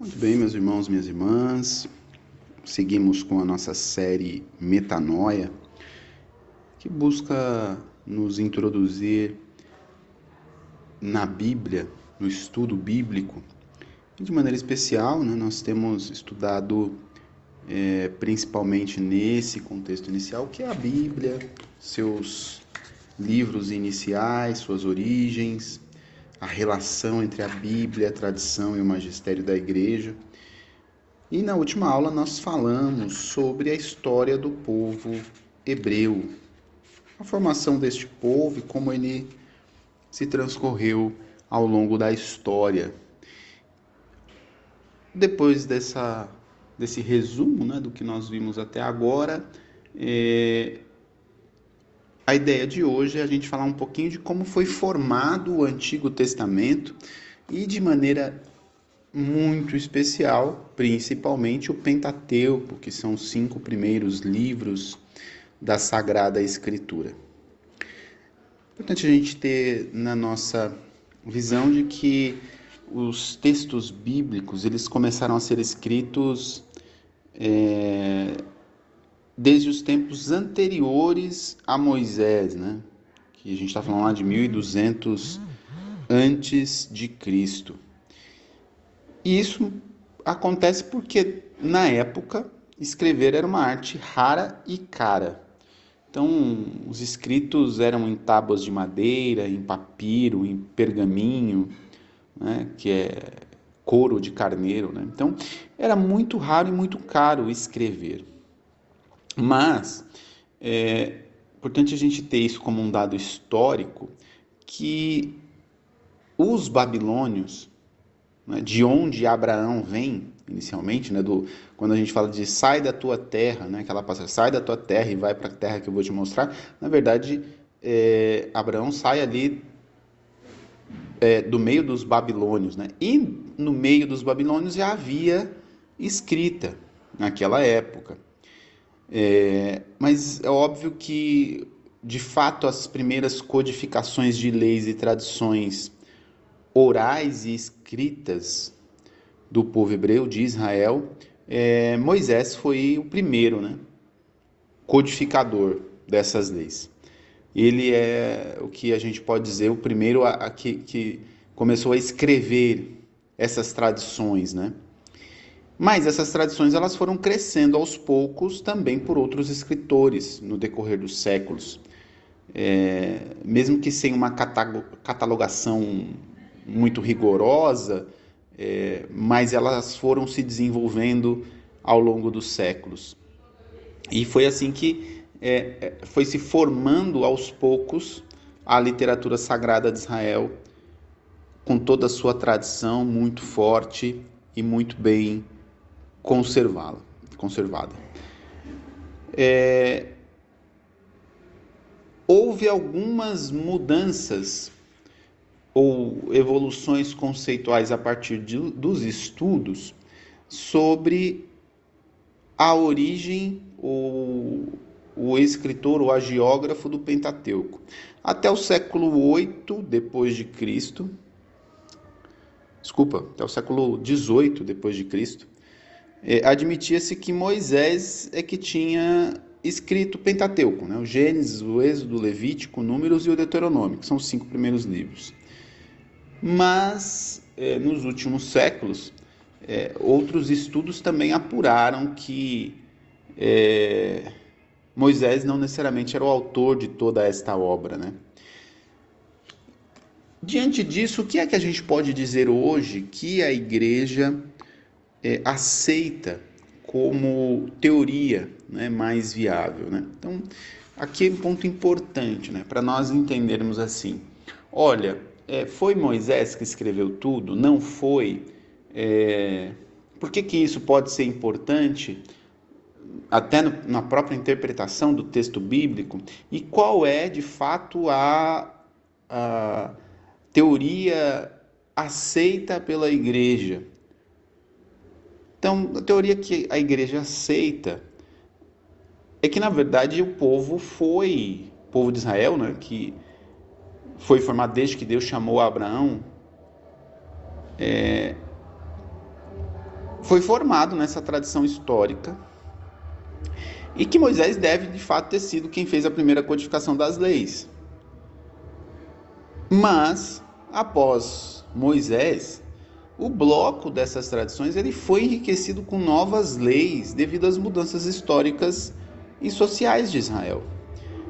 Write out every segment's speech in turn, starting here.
Muito bem, meus irmãos, minhas irmãs. Seguimos com a nossa série Metanoia, que busca nos introduzir na Bíblia, no estudo bíblico. E de maneira especial, né, nós temos estudado é, principalmente nesse contexto inicial, que é a Bíblia, seus livros iniciais, suas origens, a relação entre a Bíblia, a tradição e o magistério da igreja. E na última aula nós falamos sobre a história do povo hebreu, a formação deste povo e como ele se transcorreu ao longo da história. Depois dessa, desse resumo né, do que nós vimos até agora, é, a ideia de hoje é a gente falar um pouquinho de como foi formado o Antigo Testamento e de maneira muito especial, principalmente o Pentateuco, que são os cinco primeiros livros da Sagrada Escritura. Importante a gente ter na nossa visão de que os textos bíblicos eles começaram a ser escritos é, desde os tempos anteriores a Moisés, né? Que a gente está falando lá de 1200 antes de Cristo. E isso acontece porque na época escrever era uma arte rara e cara. Então, os escritos eram em tábuas de madeira, em papiro, em pergaminho, né, que é couro de carneiro. Né? Então, era muito raro e muito caro escrever. Mas é importante a gente ter isso como um dado histórico que os babilônios, né, de onde Abraão vem inicialmente, né, do, quando a gente fala de sai da tua terra, né, aquela passagem, sai da tua terra e vai para a terra que eu vou te mostrar, na verdade, é, Abraão sai ali é, do meio dos babilônios, né, e no meio dos babilônios já havia escrita naquela época. É, mas é óbvio que, de fato, as primeiras codificações de leis e tradições orais e escritas do povo hebreu, de Israel, é, Moisés foi o primeiro né, codificador dessas leis. Ele é o que a gente pode dizer, o primeiro a, a que, que começou a escrever essas tradições, né? Mas essas tradições elas foram crescendo aos poucos também por outros escritores no decorrer dos séculos. É, mesmo que sem uma catalogação muito rigorosa, é, mas elas foram se desenvolvendo ao longo dos séculos. E foi assim que é, é foi se formando aos poucos a literatura sagrada de Israel, com toda a sua tradição muito forte e muito bem conservá-la, conservada. É, houve algumas mudanças ou evoluções conceituais a partir de, dos estudos sobre a origem ou o escritor ou agiógrafo do Pentateuco. Até o século VIII depois de Cristo, desculpa, até o século XVIII depois de Cristo, admitia-se que Moisés é que tinha escrito o Pentateuco, né? o Gênesis, o Êxodo, o Levítico, Números e o Deuteronômio, que são os cinco primeiros livros. Mas, é, nos últimos séculos, é, outros estudos também apuraram que é, Moisés não necessariamente era o autor de toda esta obra. Né? Diante disso, o que é que a gente pode dizer hoje que a igreja é, aceita como teoria né, mais viável. Né? Então, aqui é um ponto importante né, para nós entendermos assim: olha, é, foi Moisés que escreveu tudo? Não foi? É, por que, que isso pode ser importante? Até no, na própria interpretação do texto bíblico, e qual é de fato a, a teoria aceita pela igreja então, a teoria que a igreja aceita é que, na verdade, o povo foi, o povo de Israel, né, que foi formado desde que Deus chamou Abraão, é, foi formado nessa tradição histórica e que Moisés deve de fato ter sido quem fez a primeira codificação das leis. Mas após Moisés, o bloco dessas tradições ele foi enriquecido com novas leis devido às mudanças históricas e sociais de Israel.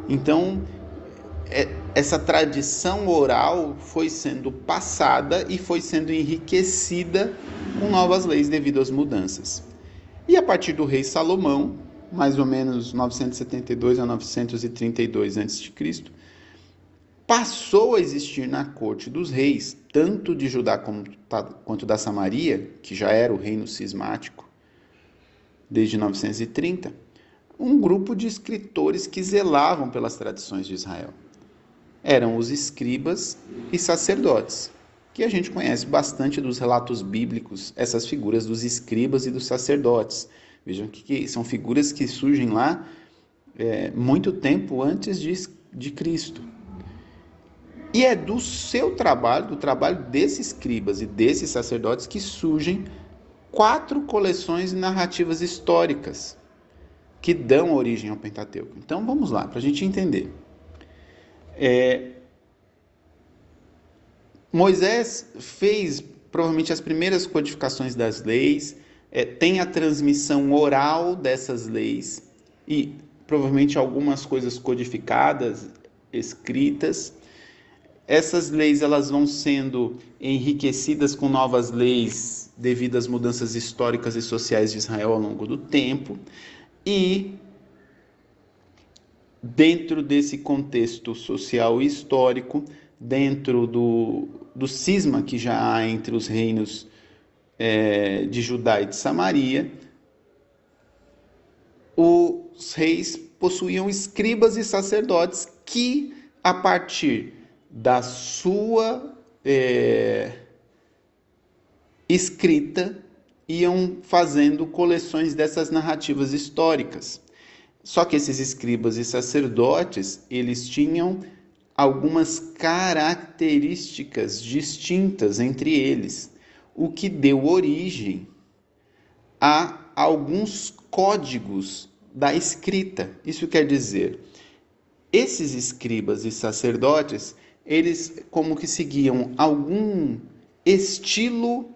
Então, é, essa tradição oral foi sendo passada e foi sendo enriquecida com novas leis devido às mudanças. E a partir do rei Salomão, mais ou menos 972 a 932 a.C., passou a existir na corte dos reis, tanto de Judá quanto da Samaria, que já era o reino cismático desde 930, um grupo de escritores que zelavam pelas tradições de Israel. Eram os escribas e sacerdotes, que a gente conhece bastante dos relatos bíblicos, essas figuras dos escribas e dos sacerdotes. Vejam que, são figuras que surgem lá é, muito tempo antes de, de Cristo. E é do seu trabalho, do trabalho desses escribas e desses sacerdotes, que surgem quatro coleções narrativas históricas que dão origem ao Pentateuco. Então vamos lá, para a gente entender. É... Moisés fez provavelmente as primeiras codificações das leis, é, tem a transmissão oral dessas leis e provavelmente algumas coisas codificadas, escritas essas leis elas vão sendo enriquecidas com novas leis devido às mudanças históricas e sociais de Israel ao longo do tempo. E dentro desse contexto social e histórico, dentro do, do cisma que já há entre os reinos é, de Judá e de Samaria, os reis possuíam escribas e sacerdotes que, a partir da sua é, escrita iam fazendo coleções dessas narrativas históricas. Só que esses escribas e sacerdotes, eles tinham algumas características distintas entre eles, o que deu origem a alguns códigos da escrita. Isso quer dizer, esses escribas e sacerdotes, eles como que seguiam algum estilo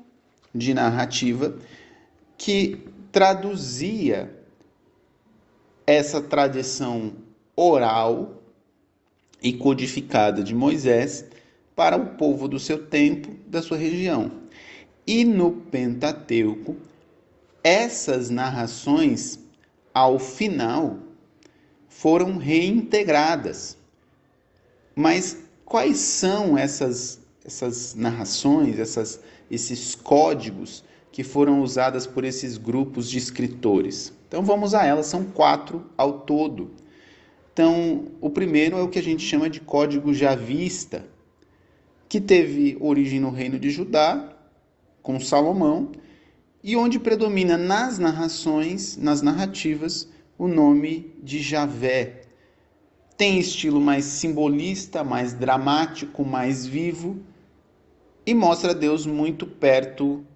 de narrativa que traduzia essa tradição oral e codificada de Moisés para o povo do seu tempo, da sua região. E no Pentateuco, essas narrações, ao final, foram reintegradas. Mas quais são essas, essas narrações, essas, esses códigos que foram usadas por esses grupos de escritores? Então vamos a elas, são quatro ao todo. Então, o primeiro é o que a gente chama de código javista, que teve origem no reino de Judá, com Salomão, e onde predomina nas narrações, nas narrativas, o nome de Javé, tem estilo mais simbolista, mais dramático, mais vivo e mostra Deus muito perto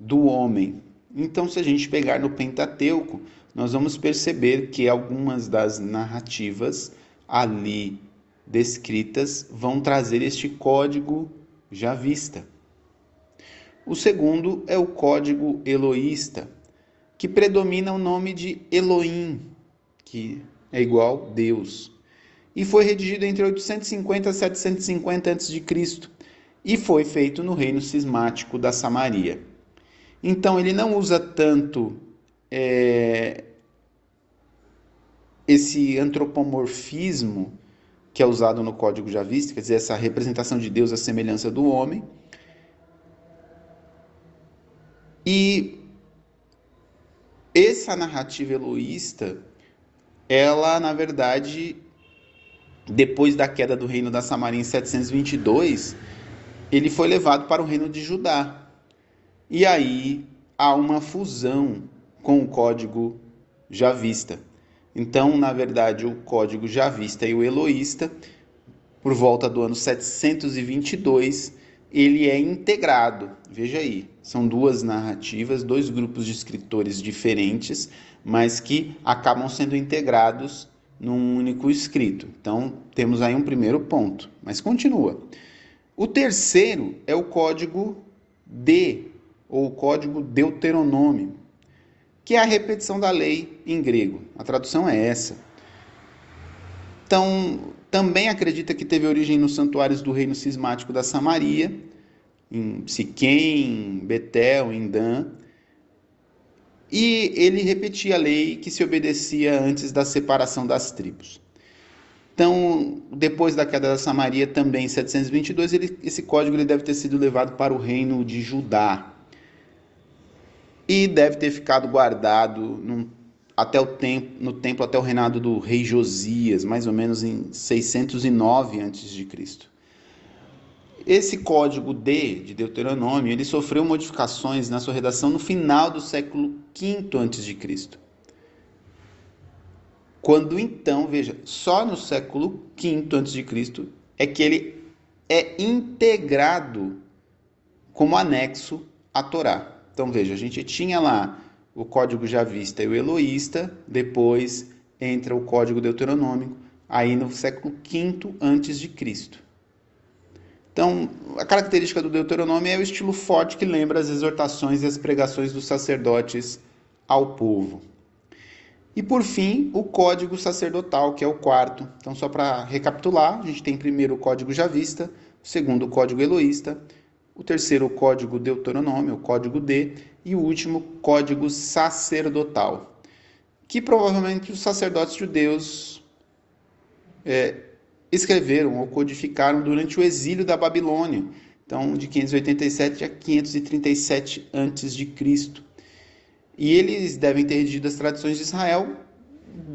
do homem. Então, se a gente pegar no Pentateuco, nós vamos perceber que algumas das narrativas ali descritas vão trazer este código já vista. O segundo é o código eloísta, que predomina o nome de Elohim, que é igual Deus e foi redigido entre 850 e 750 a.C. e foi feito no reino cismático da Samaria. Então ele não usa tanto é, esse antropomorfismo que é usado no Código Javista, quer dizer, essa representação de Deus à semelhança do homem. E essa narrativa eloísta, ela, na verdade, depois da queda do reino da Samaria em 722, ele foi levado para o reino de Judá. E aí há uma fusão com o código javista. Então, na verdade, o código javista e o eloísta, por volta do ano 722, ele é integrado. Veja aí, são duas narrativas, dois grupos de escritores diferentes, mas que acabam sendo integrados num único escrito. Então, temos aí um primeiro ponto, mas continua. O terceiro é o código D, ou o código Deuteronômio, que é a repetição da lei em grego. A tradução é essa. Então, também acredita que teve origem nos santuários do reino cismático da Samaria, em Siquém, Betel, em Dan. E ele repetia a lei que se obedecia antes da separação das tribos. Então, depois da queda da Samaria, também em 722, ele, esse código ele deve ter sido levado para o reino de Judá. E deve ter ficado guardado num até o tempo, no templo até o reinado do rei Josias, mais ou menos em 609 a.C. Esse código D de Deuteronômio, ele sofreu modificações na sua redação no final do século V a.C. Quando então, veja, só no século V a.C. é que ele é integrado como anexo à Torá. Então veja, a gente tinha lá o código javista e o eloísta, depois entra o código deuteronômico, aí no século V Cristo. Então, a característica do Deuteronômio é o estilo forte que lembra as exortações e as pregações dos sacerdotes ao povo. E por fim, o código sacerdotal, que é o quarto. Então, só para recapitular, a gente tem primeiro o código javista, o segundo o código eloísta, o terceiro o código deuteronômio, o código D, e o último código sacerdotal, que provavelmente os sacerdotes judeus é, escreveram ou codificaram durante o exílio da Babilônia, então de 587 a 537 a.C. E eles devem ter redigido as tradições de Israel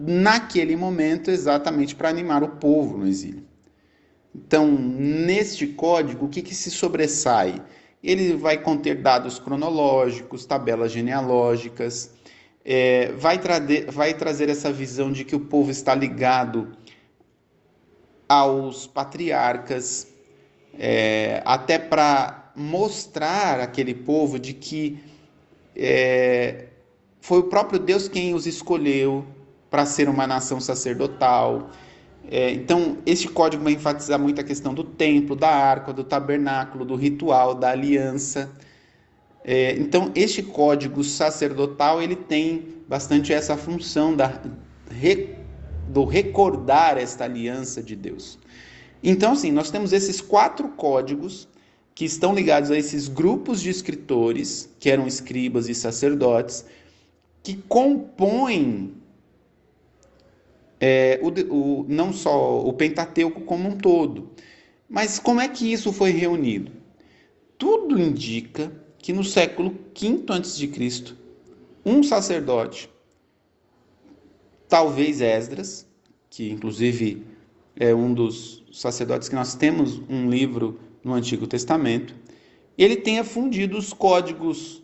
naquele momento exatamente para animar o povo no exílio. Então, neste código, o que, que se sobressai? Ele vai conter dados cronológicos, tabelas genealógicas, é, vai, vai trazer essa visão de que o povo está ligado aos patriarcas, é, até para mostrar aquele povo de que é, foi o próprio Deus quem os escolheu para ser uma nação sacerdotal é, então, este código vai enfatizar muito a questão do templo, da arca, do tabernáculo, do ritual, da aliança. É, então, este código sacerdotal ele tem bastante essa função da, do recordar esta aliança de Deus. Então, assim, nós temos esses quatro códigos que estão ligados a esses grupos de escritores, que eram escribas e sacerdotes, que compõem é, o, o, não só o Pentateuco como um todo. Mas como é que isso foi reunido? Tudo indica que no século V a.C., um sacerdote, talvez Esdras, que inclusive é um dos sacerdotes que nós temos um livro no Antigo Testamento, ele tenha fundido os códigos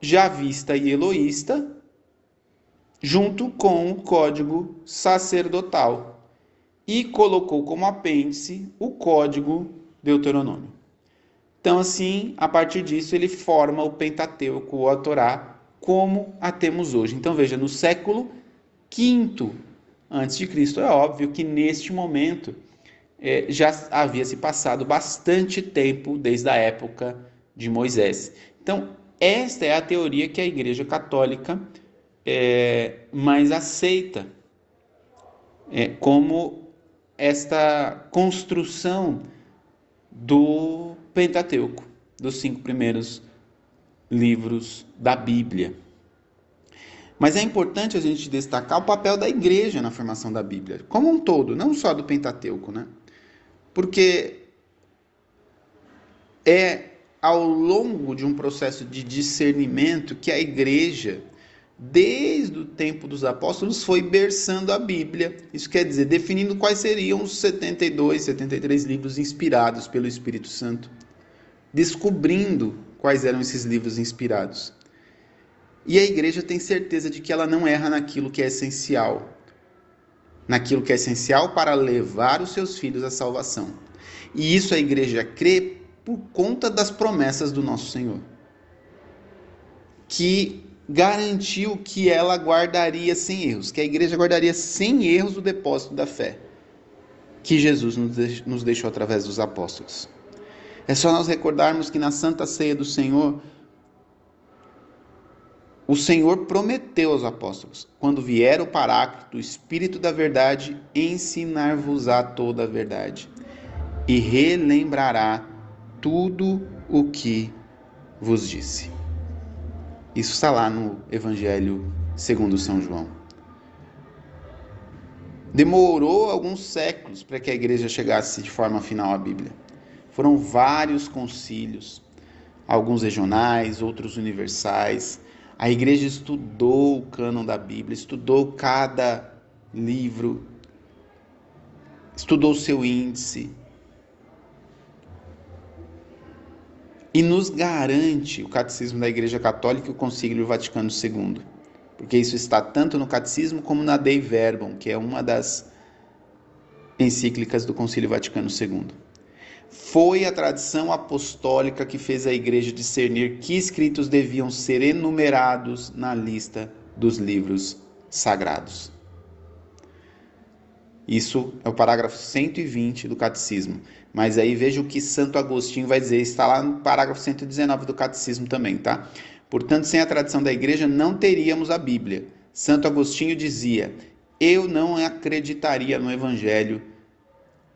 javista e eloísta junto com o código sacerdotal e colocou como apêndice o código Deuteronômio. Então, assim, a partir disso, ele forma o Pentateuco ou a Torá como a temos hoje. Então, veja, no século V antes de Cristo, é óbvio que neste momento é, já havia se passado bastante tempo desde a época de Moisés. Então, esta é a teoria que a Igreja Católica é, mais aceita é, como esta construção do Pentateuco, dos cinco primeiros livros da Bíblia. Mas é importante a gente destacar o papel da igreja na formação da Bíblia, como um todo, não só do Pentateuco, né? Porque é ao longo de um processo de discernimento que a igreja desde o tempo dos apóstolos, foi versando a Bíblia. Isso quer dizer, definindo quais seriam os 72, 73 livros inspirados pelo Espírito Santo, descobrindo quais eram esses livros inspirados. E a igreja tem certeza de que ela não erra naquilo que é essencial, naquilo que é essencial para levar os seus filhos à salvação. E isso a igreja crê por conta das promessas do nosso Senhor, que garantiu que ela guardaria sem erros, que a igreja guardaria sem erros o depósito da fé que Jesus nos deixou através dos apóstolos. É só nós recordarmos que na Santa Ceia do Senhor, o Senhor prometeu aos apóstolos: quando vier o Paráclito, o Espírito da Verdade, ensinar-vos-á toda a verdade e relembrará tudo o que vos disse. Isso está lá no Evangelho segundo São João. Demorou alguns séculos para que a igreja chegasse de forma final à Bíblia. Foram vários concílios, alguns regionais, outros universais. A igreja estudou o cânon da Bíblia, estudou cada livro, estudou seu índice, e nos garante o Catecismo da Igreja Católica e o Concílio Vaticano II, porque isso está tanto no Catecismo como na Dei Verbum, que é uma das encíclicas do Concílio Vaticano II. Foi a tradição apostólica que fez a Igreja discernir que escritos deviam ser enumerados na lista dos livros sagrados. Isso é o parágrafo 120 do Catecismo. Mas aí veja o que Santo Agostinho vai dizer, está lá no parágrafo 119 do Catecismo também, tá? Portanto, sem a tradição da igreja, não teríamos a Bíblia. Santo Agostinho dizia: Eu não acreditaria no Evangelho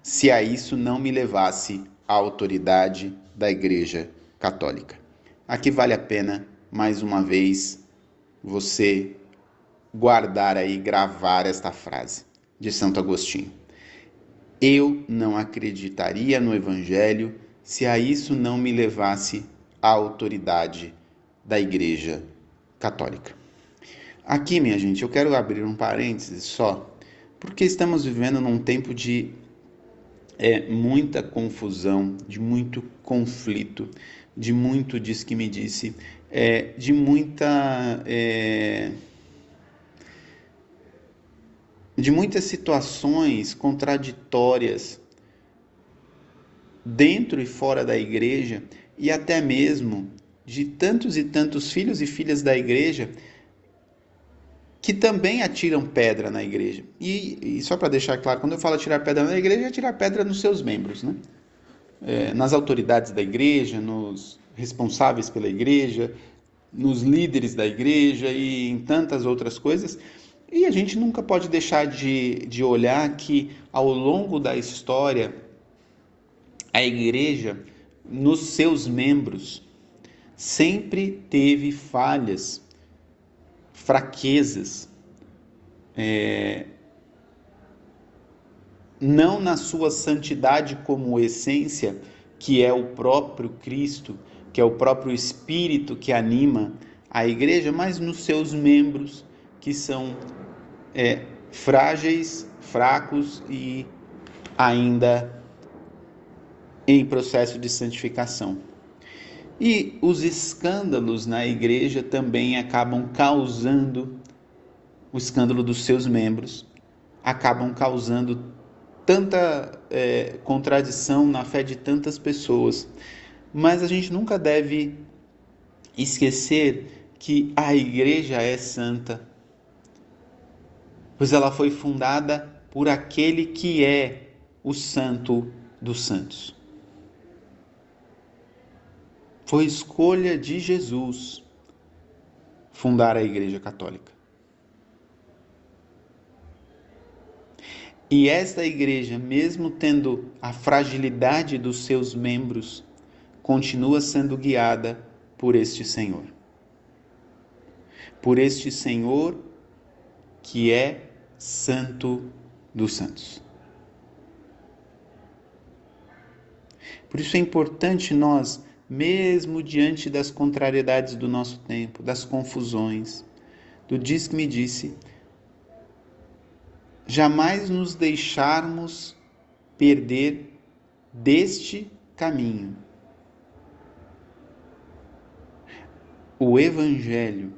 se a isso não me levasse a autoridade da Igreja Católica. Aqui vale a pena, mais uma vez, você guardar aí, gravar esta frase de Santo Agostinho. Eu não acreditaria no Evangelho se a isso não me levasse a autoridade da Igreja Católica. Aqui, minha gente, eu quero abrir um parênteses só, porque estamos vivendo num tempo de é, muita confusão, de muito conflito, de muito diz que me disse, é, de muita. É, de muitas situações contraditórias dentro e fora da igreja e até mesmo de tantos e tantos filhos e filhas da igreja que também atiram pedra na igreja. E, e só para deixar claro, quando eu falo atirar pedra na igreja, é atirar pedra nos seus membros, né? É, nas autoridades da igreja, nos responsáveis pela igreja, nos líderes da igreja e em tantas outras coisas. E a gente nunca pode deixar de, de olhar que ao longo da história, a igreja, nos seus membros, sempre teve falhas, fraquezas, é, não na sua santidade como essência, que é o próprio Cristo, que é o próprio Espírito que anima a igreja, mas nos seus membros, que são é, frágeis, fracos e ainda em processo de santificação. E os escândalos na igreja também acabam causando o escândalo dos seus membros, acabam causando tanta é, contradição na fé de tantas pessoas. Mas a gente nunca deve esquecer que a igreja é santa, pois ela foi fundada por aquele que é o Santo dos Santos. Foi escolha de Jesus fundar a Igreja Católica. E esta igreja, mesmo tendo a fragilidade dos seus membros, continua sendo guiada por este Senhor. Por este Senhor que é Santo dos Santos. Por isso é importante nós, mesmo diante das contrariedades do nosso tempo, das confusões, do diz que me disse, jamais nos deixarmos perder deste caminho. O Evangelho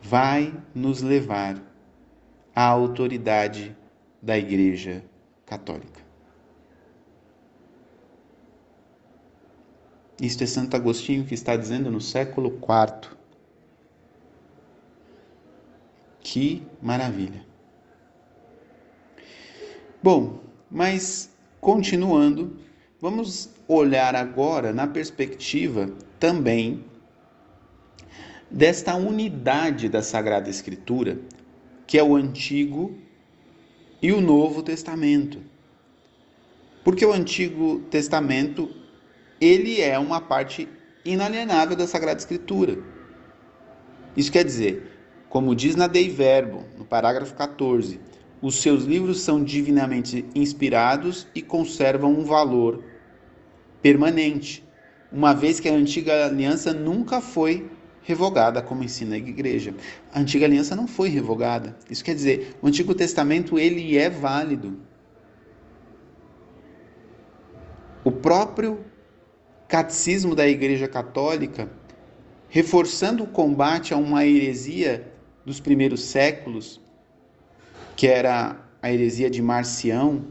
vai nos levar a autoridade da Igreja Católica. Isto é Santo Agostinho que está dizendo no século IV. Que maravilha! Bom, mas continuando, vamos olhar agora na perspectiva também desta unidade da Sagrada Escritura, que é o Antigo e o Novo Testamento. Porque o Antigo Testamento, ele é uma parte inalienável da Sagrada Escritura. Isso quer dizer, como diz na Dei Verbo, no parágrafo 14, os seus livros são divinamente inspirados e conservam um valor permanente, uma vez que a antiga aliança nunca foi revogada, como ensina a igreja. A antiga aliança não foi revogada. Isso quer dizer, o Antigo Testamento ele é válido. O próprio catecismo da Igreja Católica, reforçando o combate a uma heresia dos primeiros séculos, que era a heresia de Marcião,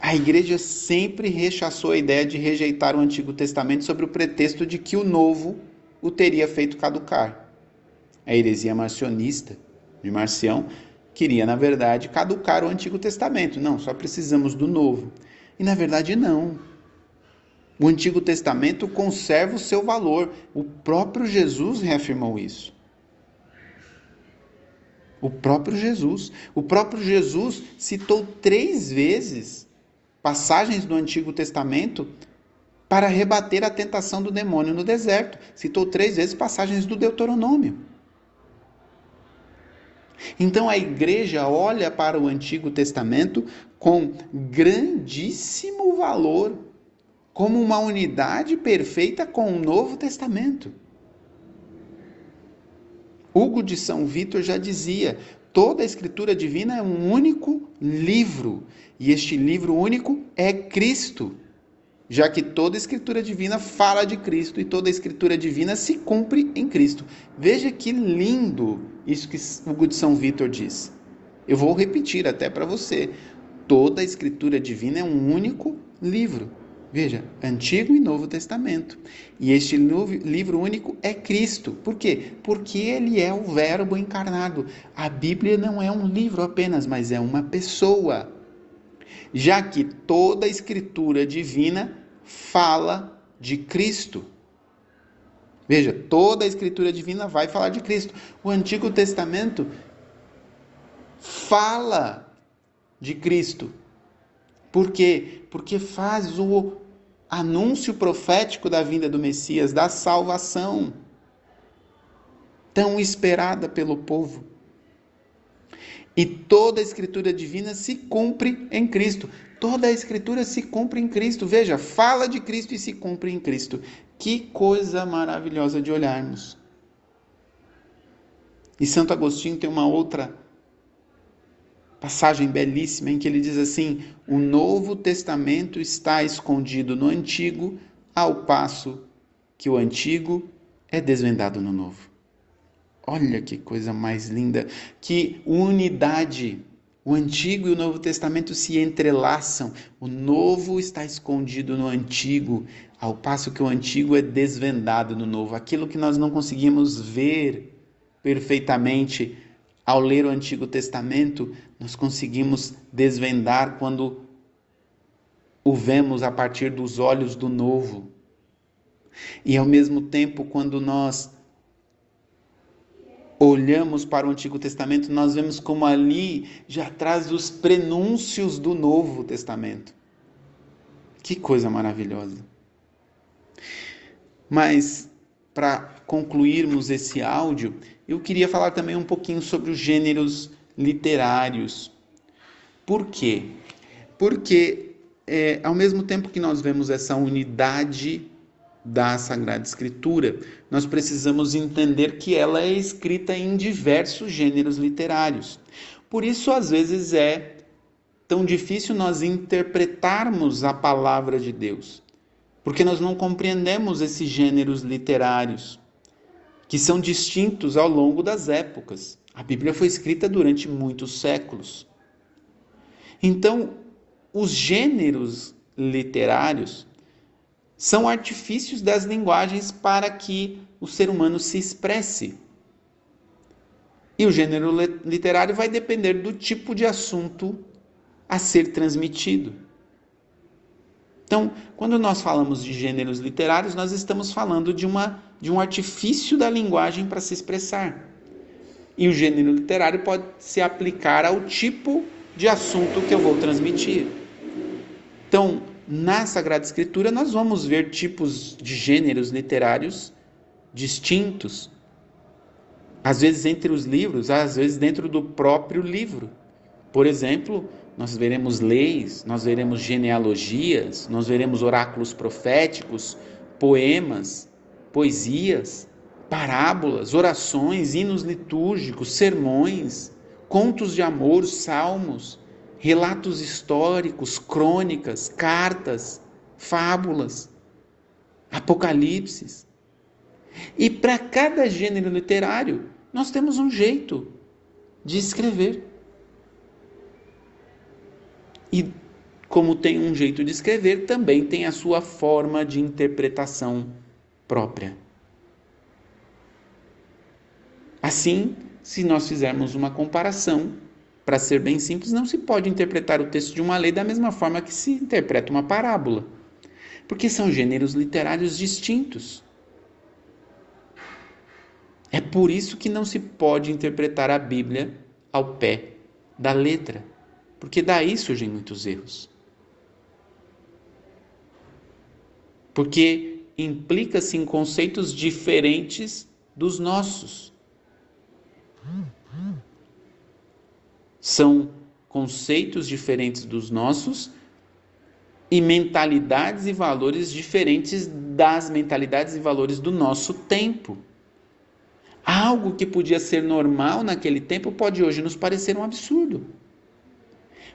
a igreja sempre rechaçou a ideia de rejeitar o Antigo Testamento sobre o pretexto de que o Novo o teria feito caducar. A heresia marcionista de Marcião queria, na verdade, caducar o Antigo Testamento. Não, só precisamos do Novo. E na verdade, não. O Antigo Testamento conserva o seu valor. O próprio Jesus reafirmou isso. O próprio Jesus. O próprio Jesus citou três vezes passagens do Antigo Testamento para rebater a tentação do demônio no deserto. Citou três vezes passagens do Deuteronômio. Então a igreja olha para o Antigo Testamento com grandíssimo valor, como uma unidade perfeita com o Novo Testamento. Hugo de São Vítor já dizia: toda a escritura divina é um único livro, e este livro único é Cristo já que toda a escritura divina fala de Cristo e toda a escritura divina se cumpre em Cristo. Veja que lindo isso que Hugo de São Vítor diz. Eu vou repetir até para você. Toda a escritura divina é um único livro. Veja, Antigo e Novo Testamento. E este livro único é Cristo. Por quê? Porque ele é o Verbo encarnado. A Bíblia não é um livro apenas, mas é uma pessoa já que toda a escritura divina fala de Cristo. Veja, toda a escritura divina vai falar de Cristo. O Antigo Testamento fala de Cristo. Por quê? Porque faz o anúncio profético da vinda do Messias, da salvação, tão esperada pelo povo. E toda a escritura divina se cumpre em Cristo. Toda a escritura se cumpre em Cristo. Veja, fala de Cristo e se cumpre em Cristo. Que coisa maravilhosa de olharmos. E Santo Agostinho tem uma outra passagem belíssima em que ele diz assim: O Novo Testamento está escondido no Antigo, ao passo que o Antigo é desvendado no Novo. Olha que coisa mais linda, que unidade. O Antigo e o Novo Testamento se entrelaçam. O Novo está escondido no Antigo, ao passo que o Antigo é desvendado no Novo. Aquilo que nós não conseguimos ver perfeitamente ao ler o Antigo Testamento, nós conseguimos desvendar quando o vemos a partir dos olhos do Novo. E ao mesmo tempo, quando nós olhamos para o Antigo Testamento, nós vemos como ali já traz os prenúncios do Novo Testamento. Que coisa maravilhosa. Mas, para concluirmos esse áudio, eu queria falar também um pouquinho sobre os gêneros literários. Por quê? Porque, é, ao mesmo tempo que nós vemos essa unidade da Sagrada Escritura, nós precisamos entender que ela é escrita em diversos gêneros literários. Por isso, às vezes, é tão difícil nós interpretarmos a palavra de Deus, porque nós não compreendemos esses gêneros literários, que são distintos ao longo das épocas. A Bíblia foi escrita durante muitos séculos. Então, os gêneros literários são artifícios das linguagens para que o ser humano se expresse. E o gênero literário vai depender do tipo de assunto a ser transmitido. Então, quando nós falamos de gêneros literários, nós estamos falando de, uma, de um artifício da linguagem para se expressar. E o gênero literário pode se aplicar ao tipo de assunto que eu vou transmitir. Então, na Sagrada Escritura, nós vamos ver tipos de gêneros literários distintos, às vezes entre os livros, às vezes dentro do próprio livro. Por exemplo, nós veremos leis, nós veremos genealogias, nós veremos oráculos proféticos, poemas, poesias, parábolas, orações, hinos litúrgicos, sermões, contos de amor, salmos, relatos históricos, crônicas, cartas, fábulas, apocalipses. E para cada gênero literário, nós temos um jeito de escrever. E como tem um jeito de escrever, também tem a sua forma de interpretação própria. Assim, se nós fizermos uma comparação, para ser bem simples, não se pode interpretar o texto de uma lei da mesma forma que se interpreta uma parábola, porque são gêneros literários distintos. É por isso que não se pode interpretar a Bíblia ao pé da letra, porque daí surgem muitos erros. Porque implica-se em conceitos diferentes dos nossos. São conceitos diferentes dos nossos e mentalidades e valores diferentes das mentalidades e valores do nosso tempo. Algo que podia ser normal naquele tempo pode hoje nos parecer um absurdo.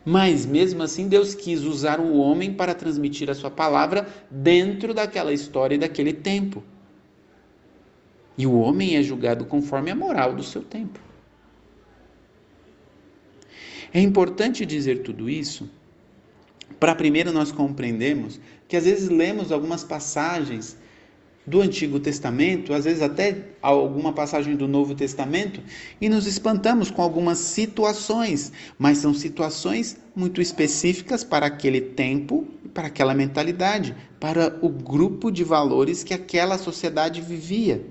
Mas mesmo assim, Deus quis usar o homem para transmitir a sua palavra dentro daquela história e daquele tempo. E o homem é julgado conforme a moral do seu tempo. É importante dizer tudo isso para primeiro nós compreendermos que às vezes lemos algumas passagens do Antigo Testamento, às vezes até alguma passagem do Novo Testamento, e nos espantamos com algumas situações, mas são situações muito específicas para aquele tempo, para aquela mentalidade, para o grupo de valores que aquela sociedade vivia.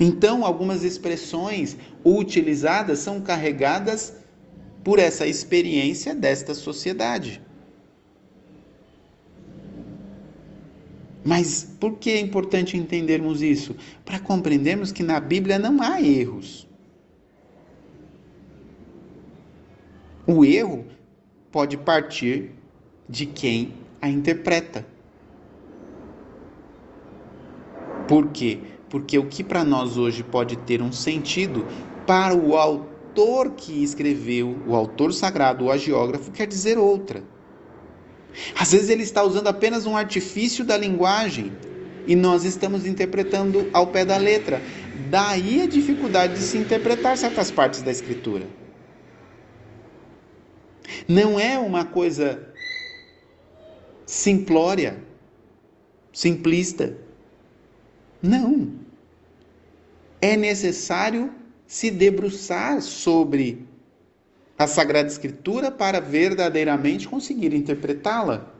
Então, algumas expressões utilizadas são carregadas por essa experiência desta sociedade. Mas por que é importante entendermos isso? Para compreendermos que na Bíblia não há erros. O erro pode partir de quem a interpreta. Por quê? porque o que para nós hoje pode ter um sentido, para o autor que escreveu, o autor sagrado, o agiógrafo, quer dizer outra. Às vezes ele está usando apenas um artifício da linguagem e nós estamos interpretando ao pé da letra. Daí a dificuldade de se interpretar certas partes da escritura. Não é uma coisa simplória, simplista. Não. É necessário se debruçar sobre a Sagrada Escritura para verdadeiramente conseguir interpretá-la.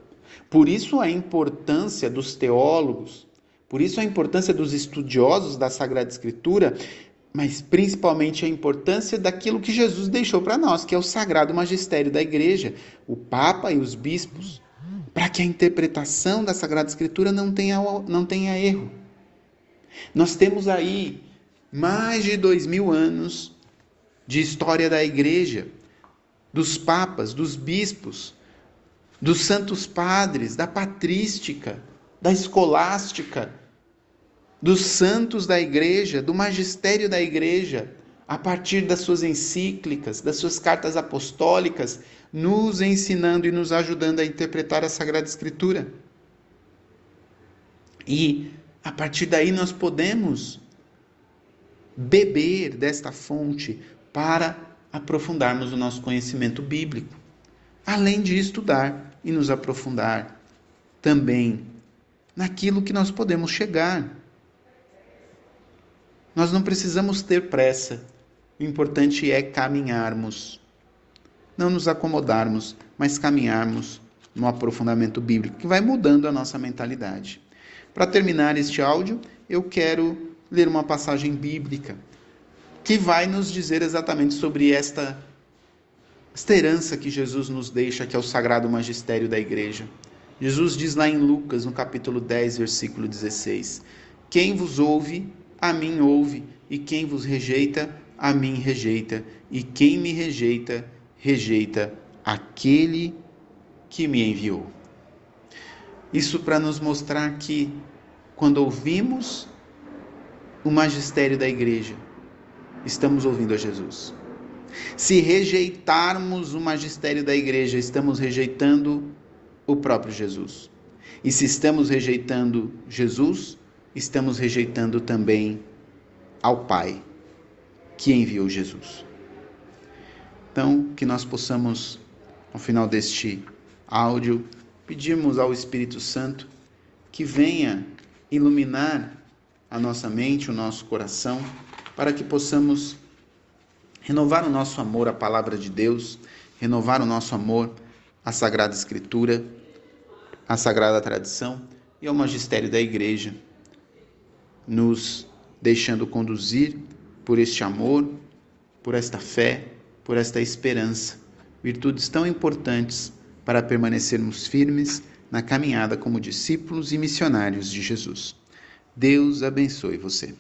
Por isso a importância dos teólogos, por isso a importância dos estudiosos da Sagrada Escritura, mas principalmente a importância daquilo que Jesus deixou para nós, que é o sagrado magistério da igreja, o Papa e os bispos, para que a interpretação da Sagrada Escritura não tenha, não tenha erro. Nós temos aí mais de dois mil anos de história da igreja, dos papas, dos bispos, dos santos padres, da patrística, da escolástica, dos santos da igreja, do magistério da igreja, a partir das suas encíclicas, das suas cartas apostólicas, nos ensinando e nos ajudando a interpretar a Sagrada Escritura. E a partir daí nós podemos beber desta fonte para aprofundarmos o nosso conhecimento bíblico, além de estudar e nos aprofundar também naquilo que nós podemos chegar. Nós não precisamos ter pressa. O importante é caminharmos. Não nos acomodarmos, mas caminharmos no aprofundamento bíblico, que vai mudando a nossa mentalidade. Para terminar este áudio, eu quero ler uma passagem bíblica que vai nos dizer exatamente sobre esta, esta herança que Jesus nos deixa, que é o sagrado magistério da igreja. Jesus diz lá em Lucas, no capítulo 10, versículo 16: Quem vos ouve, a mim ouve, e quem vos rejeita, a mim rejeita, e quem me rejeita, rejeita aquele que me enviou. Isso para nos mostrar que quando ouvimos o magistério da igreja, estamos ouvindo a Jesus. Se rejeitarmos o magistério da igreja, estamos rejeitando o próprio Jesus. E se estamos rejeitando Jesus, estamos rejeitando também ao Pai que enviou Jesus. Então, que nós possamos, ao final deste áudio, pedirmos ao Espírito Santo que venha iluminar a nossa mente, o nosso coração, para que possamos renovar o nosso amor à palavra de Deus, renovar o nosso amor à Sagrada Escritura, à Sagrada Tradição e ao magistério da Igreja, nos deixando conduzir por este amor, por esta fé, por esta esperança, virtudes tão importantes para permanecermos firmes na caminhada como discípulos e missionários de Jesus. Deus abençoe você.